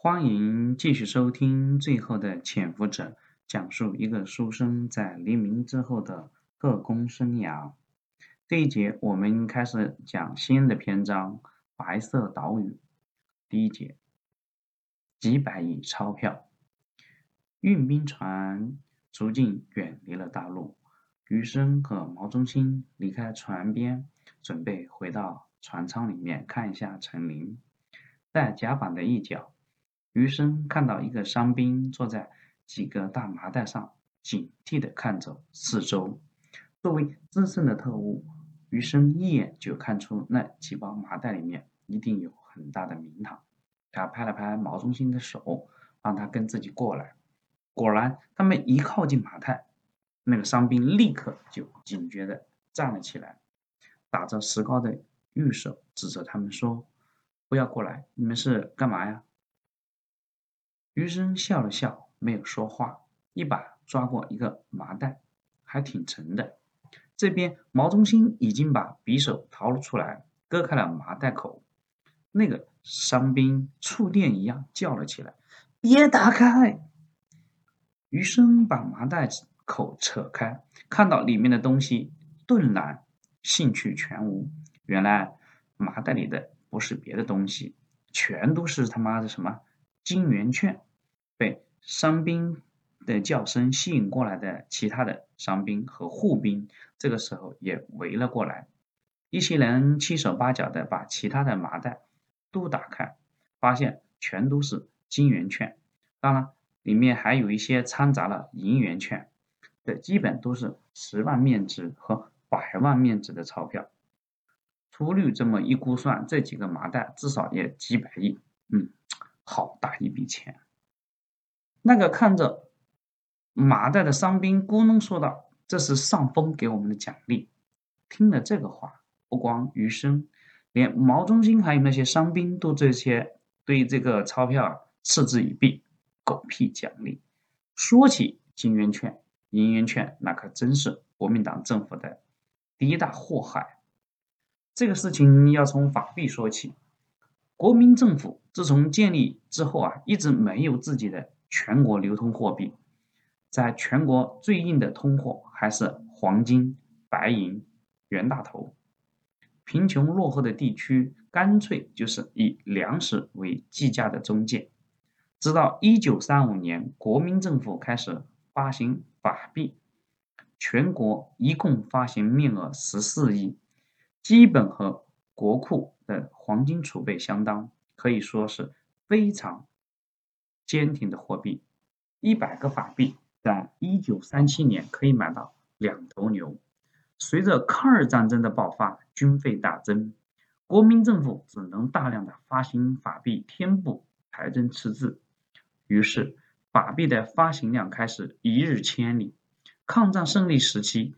欢迎继续收听《最后的潜伏者》，讲述一个书生在黎明之后的特工生涯。这一节我们开始讲新的篇章《白色岛屿》。第一节，几百亿钞票，运兵船逐渐远离了大陆。余生和毛中心离开船边，准备回到船舱里面看一下陈林，在甲板的一角。余生看到一个伤兵坐在几个大麻袋上，警惕地看着四周。作为资深的特务，余生一眼就看出那几包麻袋里面一定有很大的名堂。他拍了拍毛中心的手，让他跟自己过来。果然，他们一靠近麻袋，那个伤兵立刻就警觉地站了起来，打着石膏的玉手指着他们说：“不要过来！你们是干嘛呀？”余生笑了笑，没有说话，一把抓过一个麻袋，还挺沉的。这边毛中心已经把匕首掏了出来，割开了麻袋口。那个伤兵触电一样叫了起来：“别打开！”余生把麻袋口扯开，看到里面的东西，顿然兴趣全无。原来麻袋里的不是别的东西，全都是他妈的什么金圆券。被伤兵的叫声吸引过来的其他的伤兵和护兵，这个时候也围了过来。一些人七手八脚的把其他的麻袋都打开，发现全都是金圆券，当然里面还有一些掺杂了银圆券，这基本都是十万面值和百万面值的钞票。粗略这么一估算，这几个麻袋至少也几百亿，嗯，好大一笔钱。那个看着麻袋的伤兵咕哝说道：“这是上峰给我们的奖励。”听了这个话，不光余生，连毛中心还有那些伤兵都这些对这个钞票嗤之以鼻。狗屁奖励！说起金圆券、银圆券，那可真是国民党政府的第一大祸害。这个事情要从法币说起。国民政府自从建立之后啊，一直没有自己的。全国流通货币，在全国最硬的通货还是黄金、白银、袁大头。贫穷落后的地区干脆就是以粮食为计价的中介。直到一九三五年，国民政府开始发行法币，全国一共发行面额十四亿，基本和国库的黄金储备相当，可以说是非常。坚挺的货币，一百个法币，在一九三七年可以买到两头牛。随着抗日战争的爆发，军费大增，国民政府只能大量的发行法币填补财政赤字。于是，法币的发行量开始一日千里。抗战胜利时期，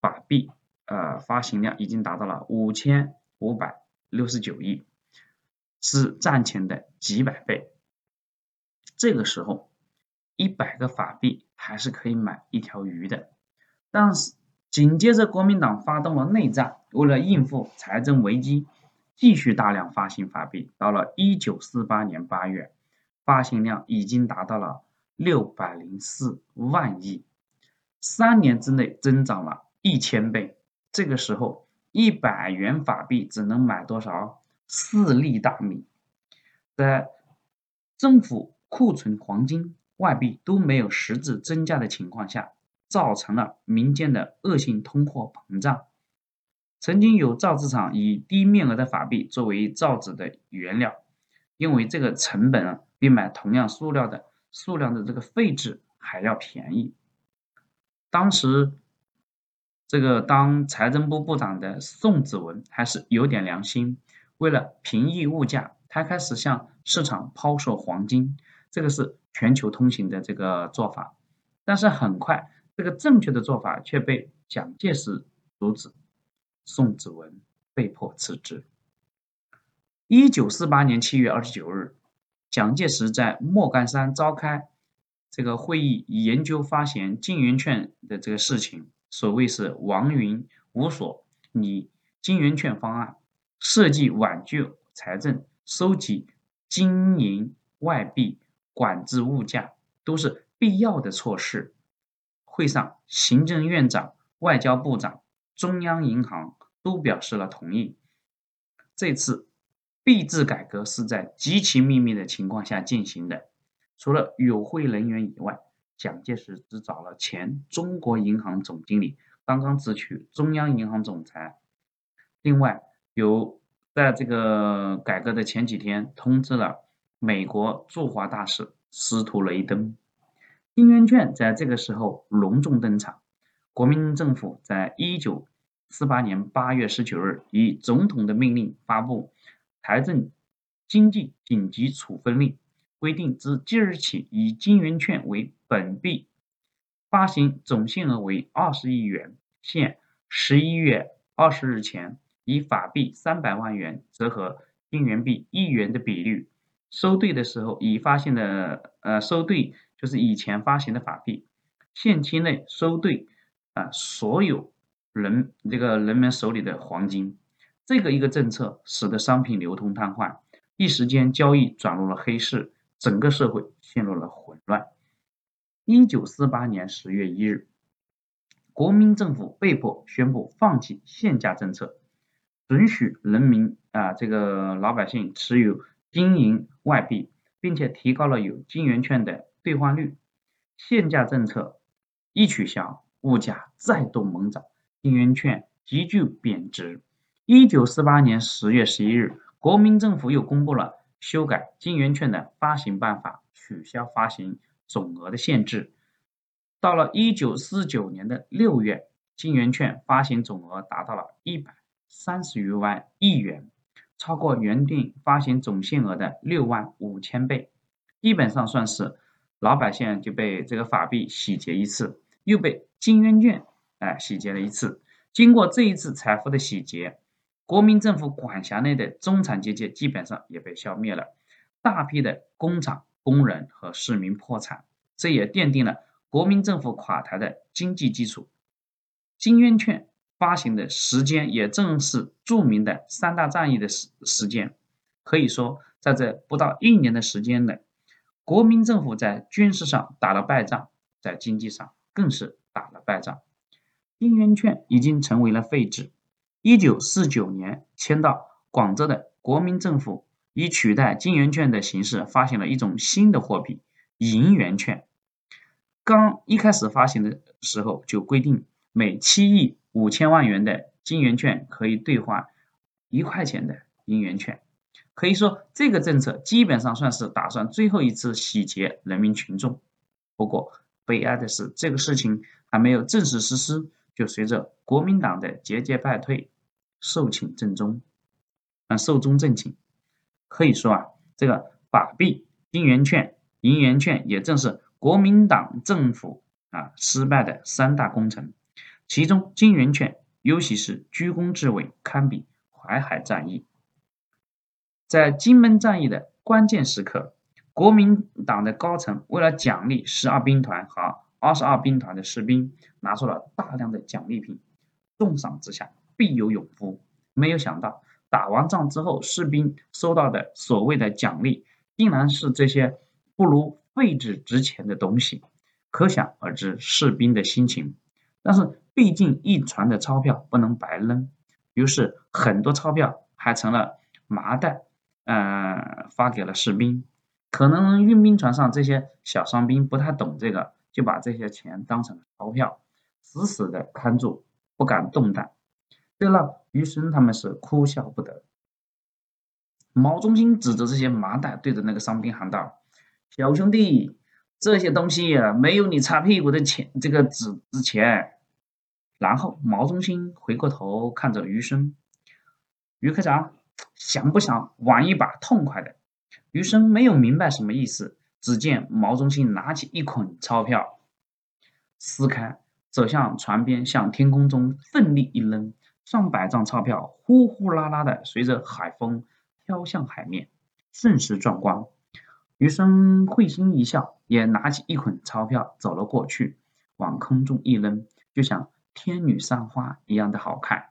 法币呃发行量已经达到了五千五百六十九亿，是战前的几百倍。这个时候，一百个法币还是可以买一条鱼的。但是紧接着，国民党发动了内战，为了应付财政危机，继续大量发行法币。到了一九四八年八月，发行量已经达到了六百零四万亿，三年之内增长了一千倍。这个时候，一百元法币只能买多少？四粒大米。在政府。库存黄金、外币都没有实质增加的情况下，造成了民间的恶性通货膨胀。曾经有造纸厂以低面额的法币作为造纸的原料，因为这个成本啊比买同样数量的数量的这个废纸还要便宜。当时，这个当财政部部长的宋子文还是有点良心，为了平抑物价，他开始向市场抛售黄金。这个是全球通行的这个做法，但是很快，这个正确的做法却被蒋介石阻止，宋子文被迫辞职。一九四八年七月二十九日，蒋介石在莫干山召开这个会议，研究发行金圆券的这个事情。所谓是王云无所拟金圆券方案，设计挽救财政，收集金银。外币、管制物价，都是必要的措施。会上，行政院长、外交部长、中央银行都表示了同意。这次币制改革是在极其秘密的情况下进行的，除了与会人员以外，蒋介石只找了前中国银行总经理、刚刚辞去中央银行总裁。另外，有在这个改革的前几天通知了美国驻华大使司徒雷登。金圆券在这个时候隆重登场。国民政府在一九四八年八月十九日以总统的命令发布《财政经济紧急处分令》，规定自即日起以金圆券为本币发行总限额为二十亿元，限十一月二十日前以法币三百万元折合金元币一元的比率收兑的时候，已发行的呃收兑。就是以前发行的法币，限期内收兑啊，所有人这个人们手里的黄金，这个一个政策使得商品流通瘫痪，一时间交易转入了黑市，整个社会陷入了混乱。一九四八年十月一日，国民政府被迫宣布放弃限价政策，准许人民啊这个老百姓持有金银外币，并且提高了有金圆券的。兑换率，限价政策一取消，物价再度猛涨，金圆券急剧贬值。一九四八年十月十一日，国民政府又公布了修改金圆券的发行办法，取消发行总额的限制。到了一九四九年的六月，金圆券发行总额达到了一百三十余万亿元，超过原定发行总限额的六万五千倍，基本上算是。老百姓就被这个法币洗劫一次，又被金圆券哎洗劫了一次。经过这一次财富的洗劫，国民政府管辖内的中产阶级基本上也被消灭了，大批的工厂工人和市民破产，这也奠定了国民政府垮台的经济基础。金圆券发行的时间也正是著名的三大战役的时时间，可以说在这不到一年的时间内。国民政府在军事上打了败仗，在经济上更是打了败仗。金圆券已经成为了废纸。一九四九年迁到广州的国民政府，以取代金圆券的形式发行了一种新的货币——银元券。刚一开始发行的时候就规定，每七亿五千万元的金圆券可以兑换一块钱的银元券。可以说，这个政策基本上算是打算最后一次洗劫人民群众。不过，悲哀的是，这个事情还没有正式实施，就随着国民党的节节败退，寿请正终，啊，寿终正寝。可以说啊，这个法币、金圆券、银元券也正是国民党政府啊失败的三大工程。其中，金圆券尤其是居功至伟，堪比淮海战役。在金门战役的关键时刻，国民党的高层为了奖励十二兵团和二十二兵团的士兵，拿出了大量的奖励品，重赏之下必有勇夫。没有想到，打完仗之后，士兵收到的所谓的奖励，竟然是这些不如废纸值钱的东西，可想而知士兵的心情。但是，毕竟一船的钞票不能白扔，于是很多钞票还成了麻袋。嗯，发给了士兵。可能运兵船上这些小伤兵不太懂这个，就把这些钱当成钞票，死死的看住，不敢动弹。这让余生他们是哭笑不得。毛中心指着这些麻袋，对着那个伤兵喊道：“小兄弟，这些东西没有你擦屁股的钱，这个纸值钱。”然后毛中心回过头看着余生，余科长。想不想玩一把痛快的？余生没有明白什么意思。只见毛中心拿起一捆钞票，撕开，走向船边，向天空中奋力一扔，上百张钞票呼呼啦啦的随着海风飘向海面，甚是壮观。余生会心一笑，也拿起一捆钞票走了过去，往空中一扔，就想天女散花一样的好看。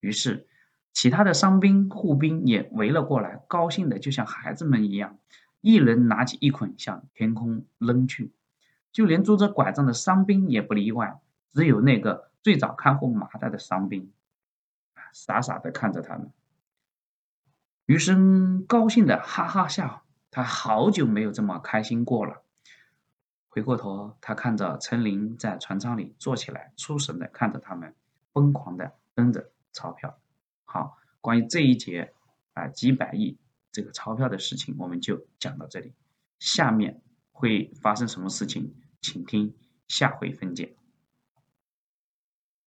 于是。其他的伤兵、护兵也围了过来，高兴的就像孩子们一样，一人拿起一捆向天空扔去，就连拄着拐杖的伤兵也不例外。只有那个最早看护麻袋的伤兵，傻傻的看着他们。余生高兴的哈哈笑，他好久没有这么开心过了。回过头，他看着陈琳在船舱里坐起来，出神的看着他们，疯狂的扔着钞票。好，关于这一节啊几百亿这个钞票的事情，我们就讲到这里。下面会发生什么事情，请听下回分解。